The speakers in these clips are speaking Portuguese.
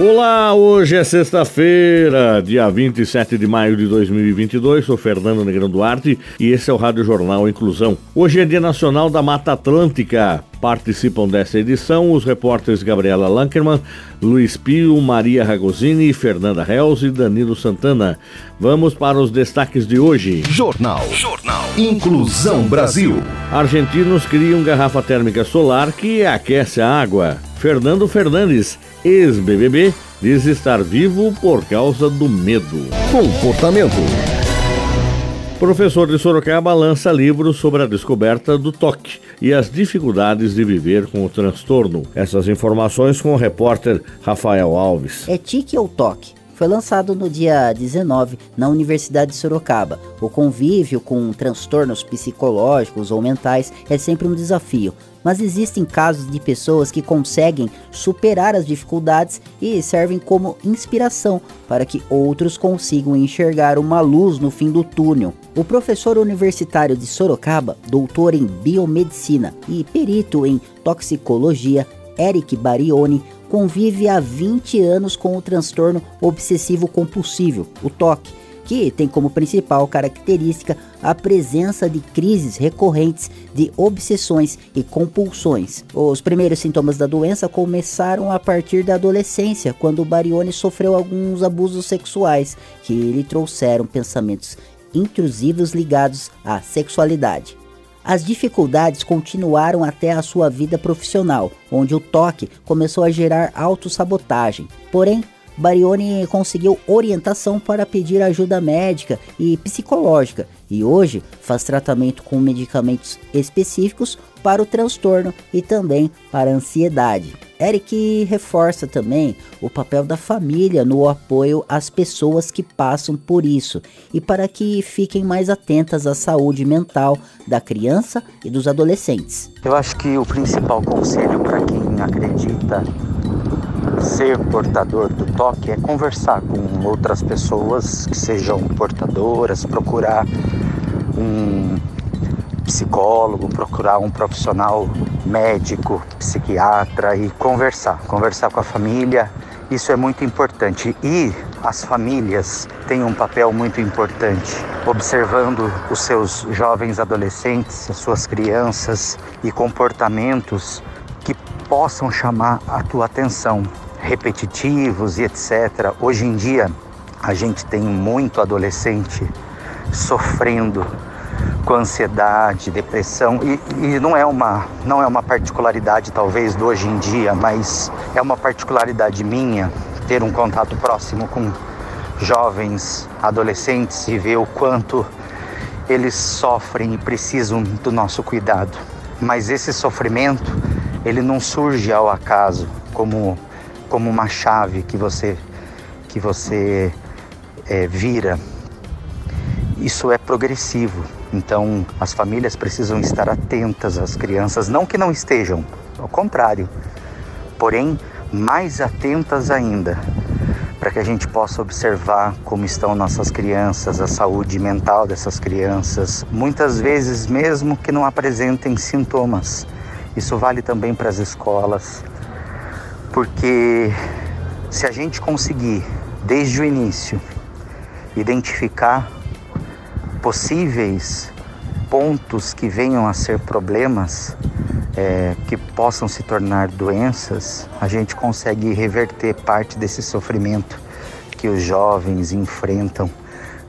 Olá, hoje é sexta-feira, dia 27 de maio de 2022. Sou Fernando Negrão Duarte e esse é o Rádio Jornal Inclusão. Hoje é Dia Nacional da Mata Atlântica. Participam dessa edição os repórteres Gabriela Lankerman, Luiz Pio, Maria Ragosini, Fernanda Reus e Danilo Santana. Vamos para os destaques de hoje. Jornal. Jornal. Inclusão Brasil. Argentinos criam garrafa térmica solar que aquece a água. Fernando Fernandes, ex-BBB, diz estar vivo por causa do medo. Comportamento. Professor de Sorocaba lança livro sobre a descoberta do toque e as dificuldades de viver com o transtorno. Essas informações com o repórter Rafael Alves. É tique ou toque? Foi lançado no dia 19 na Universidade de Sorocaba. O convívio com transtornos psicológicos ou mentais é sempre um desafio, mas existem casos de pessoas que conseguem superar as dificuldades e servem como inspiração para que outros consigam enxergar uma luz no fim do túnel. O professor universitário de Sorocaba, doutor em biomedicina e perito em toxicologia, Eric Barioni, convive há 20 anos com o transtorno obsessivo compulsivo, o TOC, que tem como principal característica a presença de crises recorrentes de obsessões e compulsões. Os primeiros sintomas da doença começaram a partir da adolescência, quando Barione sofreu alguns abusos sexuais que lhe trouxeram pensamentos intrusivos ligados à sexualidade. As dificuldades continuaram até a sua vida profissional, onde o toque começou a gerar autossabotagem. Porém, Barioni conseguiu orientação para pedir ajuda médica e psicológica e hoje faz tratamento com medicamentos específicos para o transtorno e também para a ansiedade. Eric reforça também o papel da família no apoio às pessoas que passam por isso e para que fiquem mais atentas à saúde mental da criança e dos adolescentes. Eu acho que o principal conselho para quem acredita ser portador do toque é conversar com outras pessoas que sejam portadoras, procurar um psicólogo, procurar um profissional médico, psiquiatra e conversar, conversar com a família. Isso é muito importante e as famílias têm um papel muito importante, observando os seus jovens adolescentes, as suas crianças e comportamentos que possam chamar a tua atenção, repetitivos e etc. Hoje em dia, a gente tem muito adolescente sofrendo com ansiedade, depressão e, e, não é uma não é uma particularidade talvez do hoje em dia, mas é uma particularidade minha ter um contato próximo com jovens, adolescentes e ver o quanto eles sofrem e precisam do nosso cuidado. Mas esse sofrimento, ele não surge ao acaso como como uma chave que você que você é, vira isso é progressivo. Então, as famílias precisam estar atentas às crianças, não que não estejam, ao contrário, porém, mais atentas ainda, para que a gente possa observar como estão nossas crianças, a saúde mental dessas crianças, muitas vezes mesmo que não apresentem sintomas. Isso vale também para as escolas, porque se a gente conseguir, desde o início, identificar possíveis pontos que venham a ser problemas, é, que possam se tornar doenças, a gente consegue reverter parte desse sofrimento que os jovens enfrentam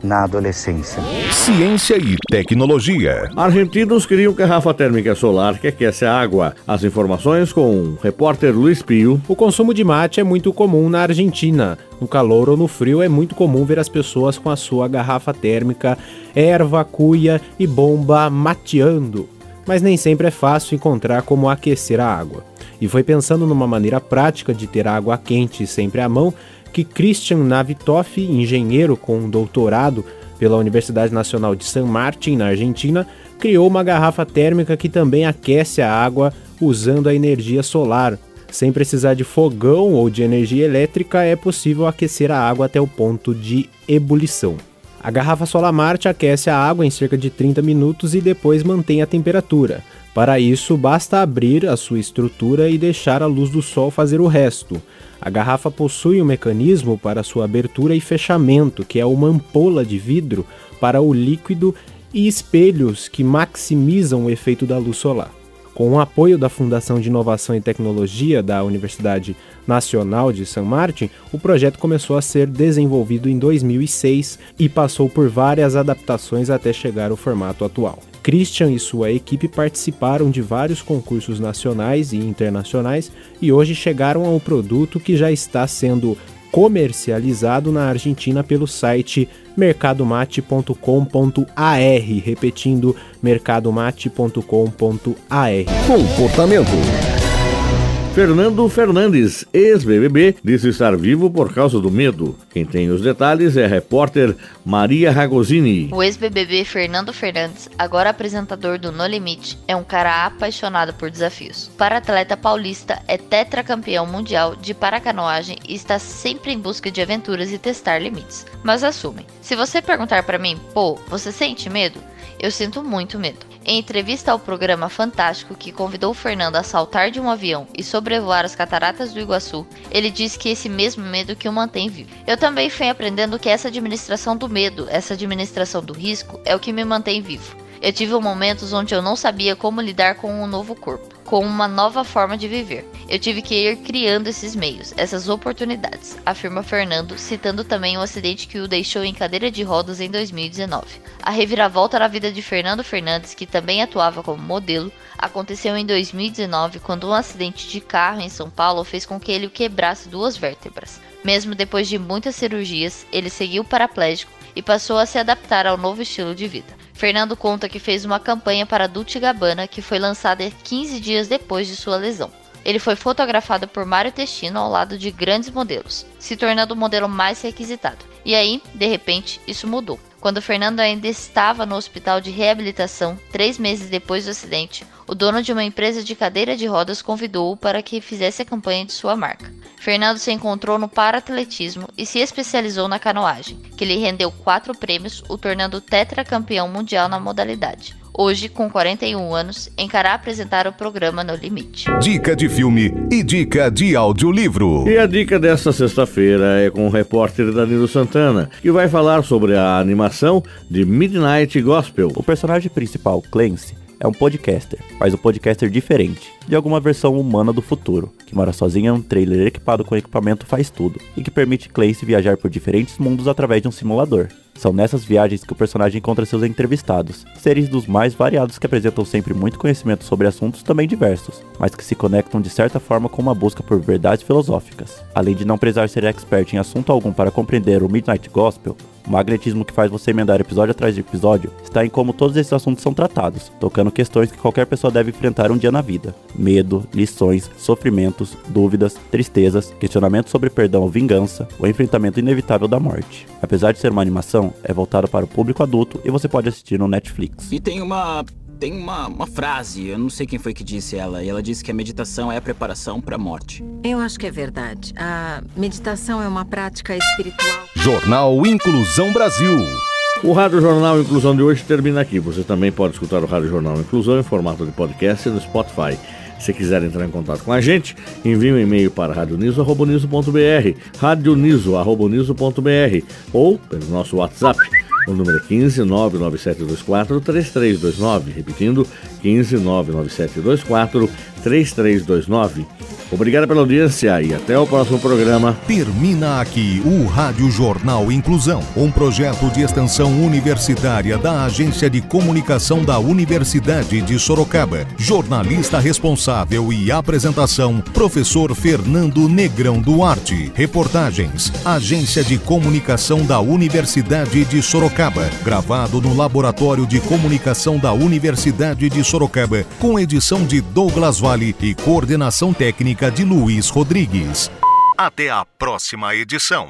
na adolescência. Ciência e tecnologia. Argentinos criam garrafa térmica solar que aquece a água. As informações com o repórter Luiz Pio. O consumo de mate é muito comum na Argentina. No calor ou no frio é muito comum ver as pessoas com a sua garrafa térmica, erva, cuia e bomba mateando. Mas nem sempre é fácil encontrar como aquecer a água. E foi pensando numa maneira prática de ter água quente sempre à mão que Christian Navitoff, engenheiro com doutorado pela Universidade Nacional de San Martín, na Argentina, criou uma garrafa térmica que também aquece a água usando a energia solar. Sem precisar de fogão ou de energia elétrica, é possível aquecer a água até o ponto de ebulição. A garrafa Solamarte aquece a água em cerca de 30 minutos e depois mantém a temperatura. Para isso, basta abrir a sua estrutura e deixar a luz do sol fazer o resto. A garrafa possui um mecanismo para sua abertura e fechamento, que é uma ampola de vidro para o líquido e espelhos que maximizam o efeito da luz solar. Com o apoio da Fundação de Inovação e Tecnologia da Universidade Nacional de San Martin, o projeto começou a ser desenvolvido em 2006 e passou por várias adaptações até chegar ao formato atual. Christian e sua equipe participaram de vários concursos nacionais e internacionais e hoje chegaram ao produto que já está sendo comercializado na Argentina pelo site mercadomate.com.ar, repetindo mercadomate.com.ar. Comportamento. Fernando Fernandes, ex-BBB, disse estar vivo por causa do medo. Quem tem os detalhes é a repórter Maria Ragosini. O ex-BBB Fernando Fernandes, agora apresentador do No Limite, é um cara apaixonado por desafios. O para-atleta paulista é tetracampeão mundial de paracanoagem e está sempre em busca de aventuras e testar limites. Mas assume, se você perguntar para mim, pô, você sente medo? Eu sinto muito medo. Em entrevista ao programa Fantástico, que convidou Fernando a saltar de um avião e sobrevoar as cataratas do Iguaçu, ele disse que esse mesmo medo que o mantém vivo. Eu também fui aprendendo que essa administração do medo, essa administração do risco, é o que me mantém vivo. Eu tive momentos onde eu não sabia como lidar com um novo corpo, com uma nova forma de viver. Eu tive que ir criando esses meios, essas oportunidades, afirma Fernando, citando também o acidente que o deixou em cadeira de rodas em 2019. A reviravolta na vida de Fernando Fernandes, que também atuava como modelo, aconteceu em 2019 quando um acidente de carro em São Paulo fez com que ele quebrasse duas vértebras. Mesmo depois de muitas cirurgias, ele seguiu paraplégico e passou a se adaptar ao novo estilo de vida. Fernando conta que fez uma campanha para Dolce Gabbana que foi lançada 15 dias depois de sua lesão. Ele foi fotografado por Mário Testino ao lado de grandes modelos, se tornando o modelo mais requisitado. E aí, de repente, isso mudou. Quando Fernando ainda estava no hospital de reabilitação, três meses depois do acidente, o dono de uma empresa de cadeira de rodas convidou-o para que fizesse a campanha de sua marca. Fernando se encontrou no paratletismo e se especializou na canoagem, que lhe rendeu quatro prêmios, o tornando tetracampeão mundial na modalidade. Hoje, com 41 anos, encará apresentar o programa No Limite. Dica de filme e dica de audiolivro. E a dica desta sexta-feira é com o repórter Danilo Santana, que vai falar sobre a animação de Midnight Gospel. O personagem principal, Clancy, é um podcaster, mas um podcaster diferente, de alguma versão humana do futuro, que mora sozinho em um trailer equipado com equipamento faz tudo, e que permite Clancy viajar por diferentes mundos através de um simulador. São nessas viagens que o personagem encontra seus entrevistados, seres dos mais variados que apresentam sempre muito conhecimento sobre assuntos também diversos, mas que se conectam de certa forma com uma busca por verdades filosóficas. Além de não precisar ser expert em assunto algum para compreender o Midnight Gospel, o magnetismo que faz você emendar episódio atrás de episódio está em como todos esses assuntos são tratados, tocando questões que qualquer pessoa deve enfrentar um dia na vida: medo, lições, sofrimentos, dúvidas, tristezas, questionamentos sobre perdão ou vingança, o enfrentamento inevitável da morte. Apesar de ser uma animação, é voltado para o público adulto e você pode assistir no Netflix. E tem uma tem uma, uma frase, eu não sei quem foi que disse ela, e ela disse que a meditação é a preparação para a morte. Eu acho que é verdade. A meditação é uma prática espiritual. Jornal Inclusão Brasil. O Rádio Jornal Inclusão de hoje termina aqui. Você também pode escutar o Rádio Jornal Inclusão em formato de podcast no Spotify. Se quiser entrar em contato com a gente, envie um e-mail para radioniso.br, radioniso.br ou pelo nosso WhatsApp. O número é 15 99724 3329. Repetindo, 15 99724 3329. Obrigado pela audiência e até o próximo programa. Termina aqui o Rádio Jornal Inclusão, um projeto de extensão universitária da Agência de Comunicação da Universidade de Sorocaba. Jornalista responsável e apresentação, professor Fernando Negrão Duarte. Reportagens, Agência de Comunicação da Universidade de Sorocaba. Gravado no Laboratório de Comunicação da Universidade de Sorocaba, com edição de Douglas Vale e coordenação técnica de Luiz Rodrigues. Até a próxima edição.